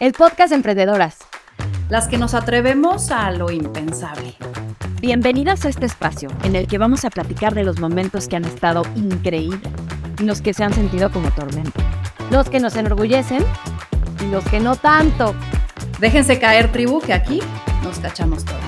el podcast de Emprendedoras. Las que nos atrevemos a lo impensable. Bienvenidas a este espacio en el que vamos a platicar de los momentos que han estado increíbles y los que se han sentido como tormento. Los que nos enorgullecen y los que no tanto. Déjense caer, tribu, que aquí nos cachamos todas.